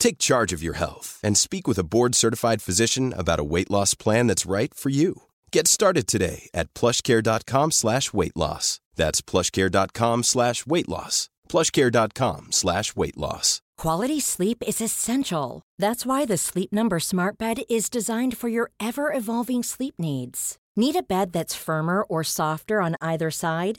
Take charge of your health and speak with a board-certified physician about a weight loss plan that's right for you. Get started today at plushcare.com slash weight loss. That's plushcare.com slash weight loss. plushcare.com slash weight loss. Quality sleep is essential. That's why the Sleep Number Smart Bed is designed for your ever evolving sleep needs. Need a bed that's firmer or softer on either side?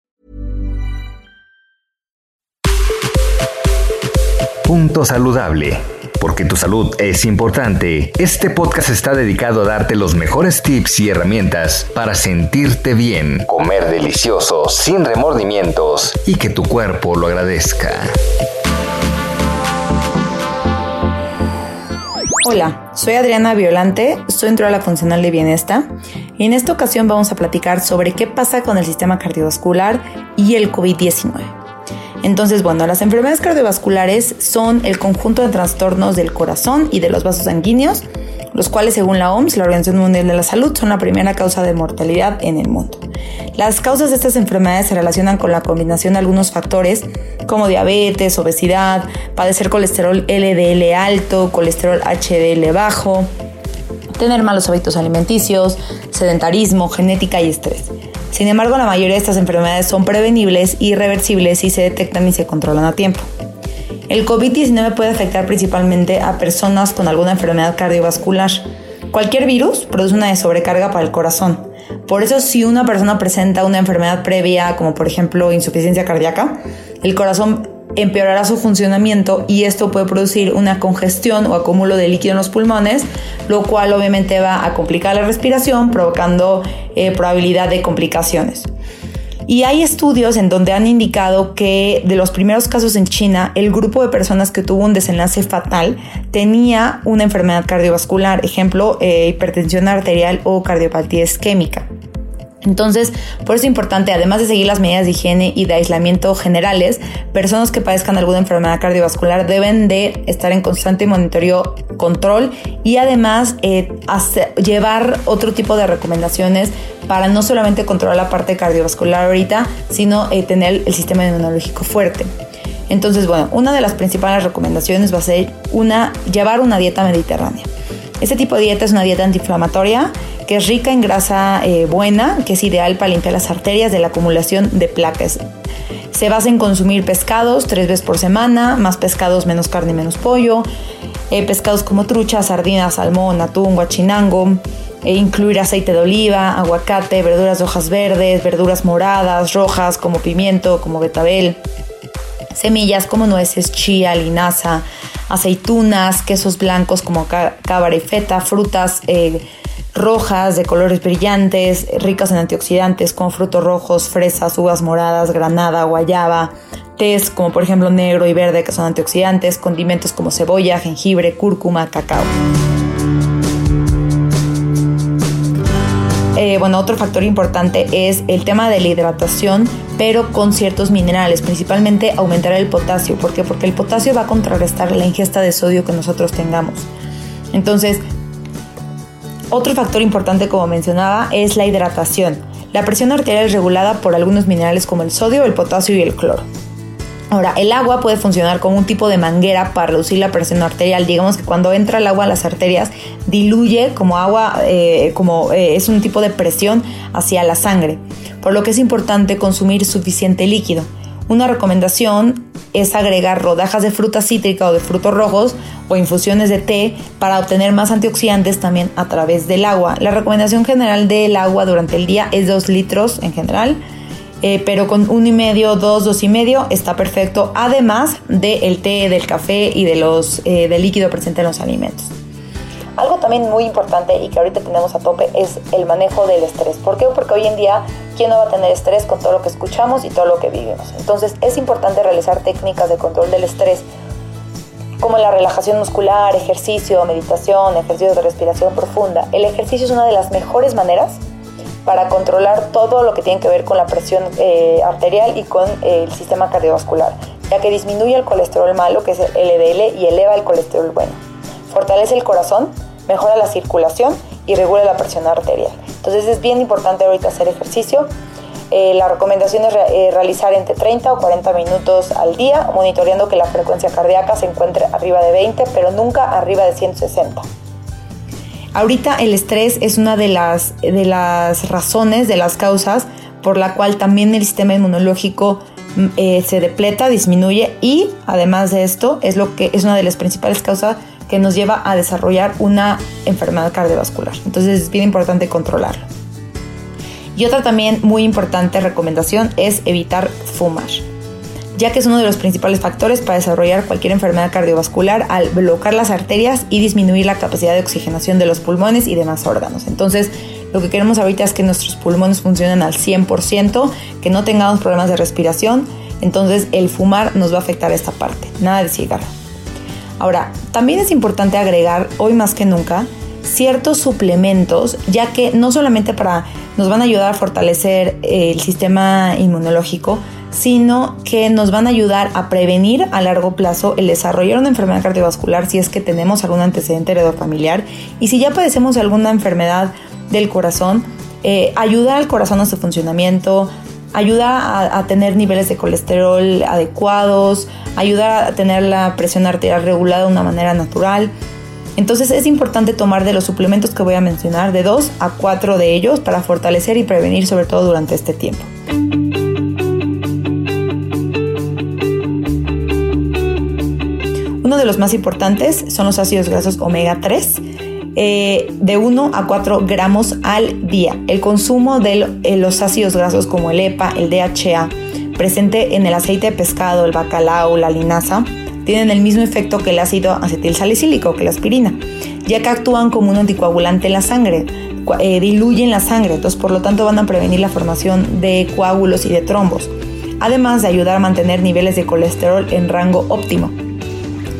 Punto saludable. Porque tu salud es importante, este podcast está dedicado a darte los mejores tips y herramientas para sentirte bien, comer delicioso, sin remordimientos y que tu cuerpo lo agradezca. Hola, soy Adriana Violante, soy entrenadora funcional de bienestar y en esta ocasión vamos a platicar sobre qué pasa con el sistema cardiovascular y el COVID-19. Entonces, bueno, las enfermedades cardiovasculares son el conjunto de trastornos del corazón y de los vasos sanguíneos, los cuales según la OMS, la Organización Mundial de la Salud, son la primera causa de mortalidad en el mundo. Las causas de estas enfermedades se relacionan con la combinación de algunos factores como diabetes, obesidad, padecer colesterol LDL alto, colesterol HDL bajo, tener malos hábitos alimenticios, sedentarismo, genética y estrés. Sin embargo, la mayoría de estas enfermedades son prevenibles y reversibles si se detectan y se controlan a tiempo. El COVID-19 puede afectar principalmente a personas con alguna enfermedad cardiovascular. Cualquier virus produce una sobrecarga para el corazón. Por eso si una persona presenta una enfermedad previa, como por ejemplo insuficiencia cardíaca, el corazón empeorará su funcionamiento y esto puede producir una congestión o acúmulo de líquido en los pulmones, lo cual obviamente va a complicar la respiración, provocando eh, probabilidad de complicaciones. Y hay estudios en donde han indicado que de los primeros casos en China, el grupo de personas que tuvo un desenlace fatal tenía una enfermedad cardiovascular, ejemplo, eh, hipertensión arterial o cardiopatía isquémica. Entonces, por eso es importante, además de seguir las medidas de higiene y de aislamiento generales, personas que padezcan alguna enfermedad cardiovascular deben de estar en constante monitoreo, control y además eh, llevar otro tipo de recomendaciones para no solamente controlar la parte cardiovascular ahorita, sino eh, tener el sistema inmunológico fuerte. Entonces, bueno, una de las principales recomendaciones va a ser una, llevar una dieta mediterránea. Este tipo de dieta es una dieta antiinflamatoria que es rica en grasa eh, buena, que es ideal para limpiar las arterias de la acumulación de placas. Se basa en consumir pescados tres veces por semana, más pescados, menos carne, menos pollo. Eh, pescados como trucha, sardinas, salmón, atún, guachinango. E incluir aceite de oliva, aguacate, verduras de hojas verdes, verduras moradas, rojas como pimiento, como betabel. Semillas como nueces, chía, linaza, aceitunas, quesos blancos como cábara y feta, frutas eh, rojas de colores brillantes, ricas en antioxidantes como frutos rojos, fresas, uvas moradas, granada, guayaba, tés como por ejemplo negro y verde que son antioxidantes, condimentos como cebolla, jengibre, cúrcuma, cacao. Eh, bueno, otro factor importante es el tema de la hidratación, pero con ciertos minerales, principalmente aumentar el potasio. ¿Por qué? Porque el potasio va a contrarrestar la ingesta de sodio que nosotros tengamos. Entonces, otro factor importante, como mencionaba, es la hidratación. La presión arterial es regulada por algunos minerales como el sodio, el potasio y el cloro. Ahora, el agua puede funcionar como un tipo de manguera para reducir la presión arterial. Digamos que cuando entra el agua a las arterias, diluye como agua, eh, como eh, es un tipo de presión hacia la sangre, por lo que es importante consumir suficiente líquido. Una recomendación es agregar rodajas de fruta cítrica o de frutos rojos o infusiones de té para obtener más antioxidantes también a través del agua. La recomendación general del agua durante el día es 2 litros en general eh, pero con uno y medio, dos, dos y medio está perfecto, además del té, del café y de los, eh, del líquido presente en los alimentos. Algo también muy importante y que ahorita tenemos a tope es el manejo del estrés. ¿Por qué? Porque hoy en día, ¿quién no va a tener estrés con todo lo que escuchamos y todo lo que vivimos? Entonces es importante realizar técnicas de control del estrés como la relajación muscular, ejercicio, meditación, ejercicios de respiración profunda. El ejercicio es una de las mejores maneras para controlar todo lo que tiene que ver con la presión eh, arterial y con eh, el sistema cardiovascular, ya que disminuye el colesterol malo, que es el LDL, y eleva el colesterol bueno. Fortalece el corazón, mejora la circulación y regula la presión arterial. Entonces es bien importante ahorita hacer ejercicio. Eh, la recomendación es realizar entre 30 o 40 minutos al día, monitoreando que la frecuencia cardíaca se encuentre arriba de 20, pero nunca arriba de 160. Ahorita el estrés es una de las, de las razones, de las causas por la cual también el sistema inmunológico mm, eh, se depleta, disminuye y además de esto es lo que es una de las principales causas que nos lleva a desarrollar una enfermedad cardiovascular. Entonces es bien importante controlarlo. Y otra también muy importante recomendación es evitar fumar ya que es uno de los principales factores para desarrollar cualquier enfermedad cardiovascular al bloquear las arterias y disminuir la capacidad de oxigenación de los pulmones y demás órganos. Entonces, lo que queremos ahorita es que nuestros pulmones funcionen al 100%, que no tengamos problemas de respiración. Entonces, el fumar nos va a afectar esta parte, nada de cigarro. Ahora, también es importante agregar, hoy más que nunca, ciertos suplementos, ya que no solamente para, nos van a ayudar a fortalecer el sistema inmunológico, sino que nos van a ayudar a prevenir a largo plazo el desarrollar una enfermedad cardiovascular si es que tenemos algún antecedente familiar y si ya padecemos alguna enfermedad del corazón, eh, ayuda al corazón a su funcionamiento, ayuda a, tener niveles de colesterol adecuados, ayuda a tener la presión arterial regulada de una manera natural. Entonces es importante tomar de los suplementos que voy a mencionar, de dos a cuatro de ellos, para fortalecer y prevenir sobre todo durante este tiempo. Uno de los más importantes son los ácidos grasos omega 3. Eh, de 1 a 4 gramos al día. El consumo de eh, los ácidos grasos como el EPA, el DHA, presente en el aceite de pescado, el bacalao, la linaza, tienen el mismo efecto que el ácido acetilsalicílico, que la aspirina, ya que actúan como un anticoagulante en la sangre, eh, diluyen la sangre, entonces por lo tanto van a prevenir la formación de coágulos y de trombos, además de ayudar a mantener niveles de colesterol en rango óptimo.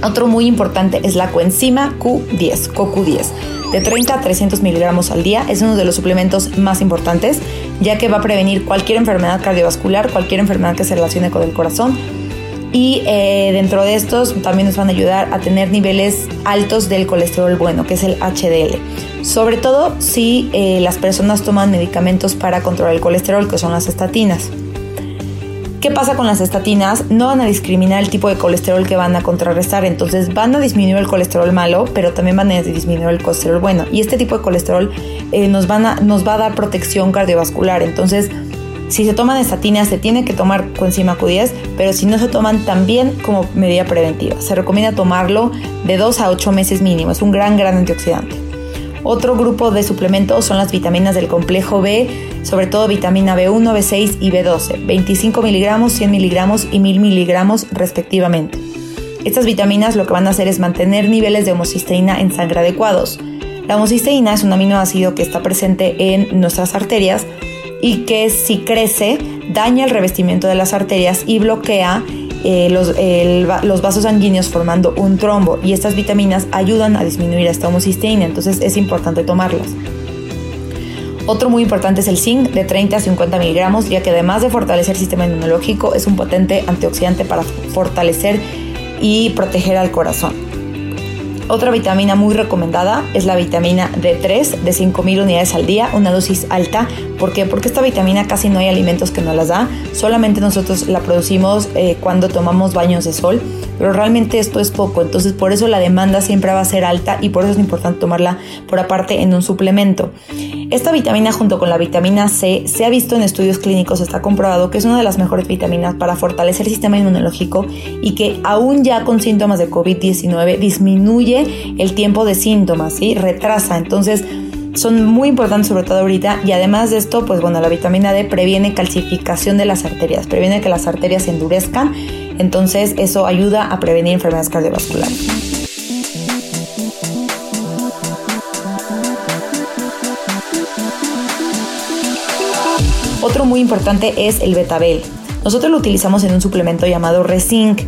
Otro muy importante es la coenzima Q10, CoQ10. De 30 a 300 miligramos al día es uno de los suplementos más importantes, ya que va a prevenir cualquier enfermedad cardiovascular, cualquier enfermedad que se relacione con el corazón. Y eh, dentro de estos también nos van a ayudar a tener niveles altos del colesterol bueno, que es el HDL. Sobre todo si eh, las personas toman medicamentos para controlar el colesterol, que son las estatinas. ¿Qué pasa con las estatinas? No van a discriminar el tipo de colesterol que van a contrarrestar, entonces van a disminuir el colesterol malo, pero también van a disminuir el colesterol bueno. Y este tipo de colesterol eh, nos, van a, nos va a dar protección cardiovascular, entonces si se toman estatinas se tiene que tomar coenzima Q10, pero si no se toman también como medida preventiva. Se recomienda tomarlo de 2 a 8 meses mínimo, es un gran, gran antioxidante. Otro grupo de suplementos son las vitaminas del complejo B, sobre todo vitamina B1, B6 y B12, 25 miligramos, 100 miligramos y 1000 miligramos respectivamente. Estas vitaminas lo que van a hacer es mantener niveles de homocisteína en sangre adecuados. La homocisteína es un aminoácido que está presente en nuestras arterias y que si crece daña el revestimiento de las arterias y bloquea eh, los, vasos sanguíneos formando un trombo y estas vitaminas ayudan a disminuir esta homocisteína, entonces es importante tomarlas. Otro muy importante es el zinc de 30 a 50 miligramos, ya que además de fortalecer el sistema inmunológico, es un potente antioxidante para fortalecer y proteger al corazón. Otra vitamina muy recomendada es la vitamina D3 de 5.000 unidades al día, una dosis alta. ¿Por qué? Porque esta vitamina casi no hay alimentos que no las da, solamente nosotros la producimos eh, cuando tomamos baños de sol, pero realmente esto es poco, entonces por eso la demanda siempre va a ser alta y por eso es importante tomarla por aparte en un suplemento. Esta vitamina junto con la vitamina C se ha visto en estudios clínicos, está comprobado que es una de las mejores vitaminas para fortalecer el sistema inmunológico y que aún ya con síntomas de COVID-19 disminuye el tiempo de síntomas, ¿sí? Retrasa. Entonces, son muy importantes sobre todo ahorita y además de esto, pues bueno, la vitamina D previene calcificación de las arterias, previene que las arterias se endurezcan, entonces eso ayuda a prevenir enfermedades cardiovasculares. Muy importante es el betabel. Nosotros lo utilizamos en un suplemento llamado Rezinc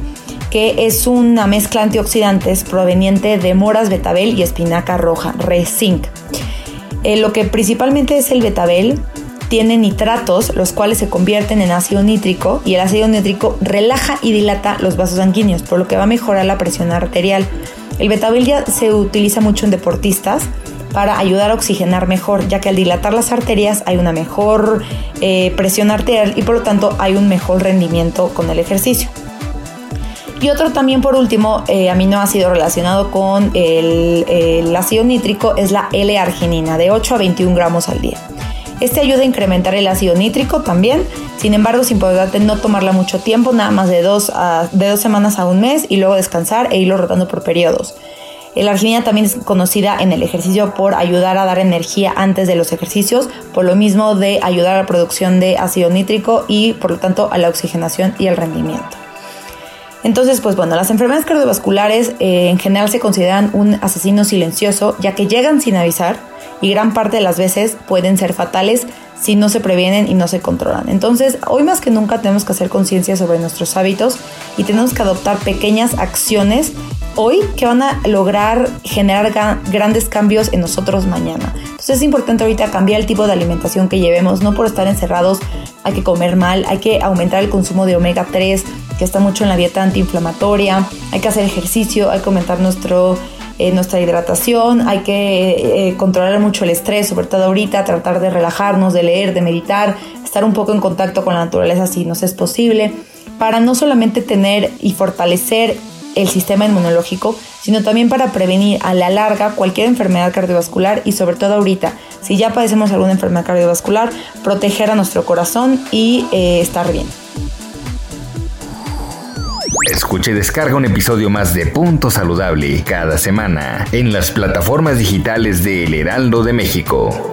que es una mezcla antioxidantes proveniente de moras, betabel y espinaca roja, Rezinc. Eh, lo que principalmente es el betabel tiene nitratos, los cuales se convierten en ácido nítrico y el ácido nítrico relaja y dilata los vasos sanguíneos, por lo que va a mejorar la presión arterial. El betabel ya se utiliza mucho en deportistas para ayudar a oxigenar mejor, ya que al dilatar las arterias hay una mejor eh, presión arterial y por lo tanto hay un mejor rendimiento con el ejercicio. Y otro también por último eh, aminoácido relacionado con el, ácido nítrico es la L-arginina de 8 a 21 gramos al día. Este ayuda a incrementar el ácido nítrico también, sin embargo es importante no tomarla mucho tiempo, nada más de dos, de dos semanas a un mes y luego descansar e irlo rotando por periodos. La arginina también es conocida en el ejercicio por ayudar a dar energía antes de los ejercicios, por lo mismo de ayudar a la producción de ácido nítrico y por lo tanto a la oxigenación y el rendimiento. Entonces, pues bueno, las enfermedades cardiovasculares eh, en general se consideran un asesino silencioso, ya que llegan sin avisar y gran parte de las veces pueden ser fatales si no se previenen y no se controlan. Entonces, hoy más que nunca tenemos que hacer conciencia sobre nuestros hábitos y tenemos que adoptar pequeñas acciones hoy que van a lograr generar grandes cambios en nosotros mañana. Entonces es importante ahorita cambiar el tipo de alimentación que llevemos, no por estar encerrados hay que comer mal, hay que aumentar el consumo de omega 3, que está mucho en la dieta antiinflamatoria, hay que hacer ejercicio, hay que aumentar nuestro, eh, nuestra hidratación, hay que eh, controlar mucho el estrés, sobre todo ahorita, tratar de relajarnos, de leer, de meditar, estar un poco en contacto con la naturaleza si nos es posible, para no solamente tener y fortalecer el sistema inmunológico, sino también para prevenir a la larga cualquier enfermedad cardiovascular y sobre todo ahorita, si ya padecemos alguna enfermedad cardiovascular, proteger a nuestro corazón y eh, estar bien. Escuche y descarga un episodio más de Punto Saludable cada semana en las plataformas digitales de El Heraldo de México.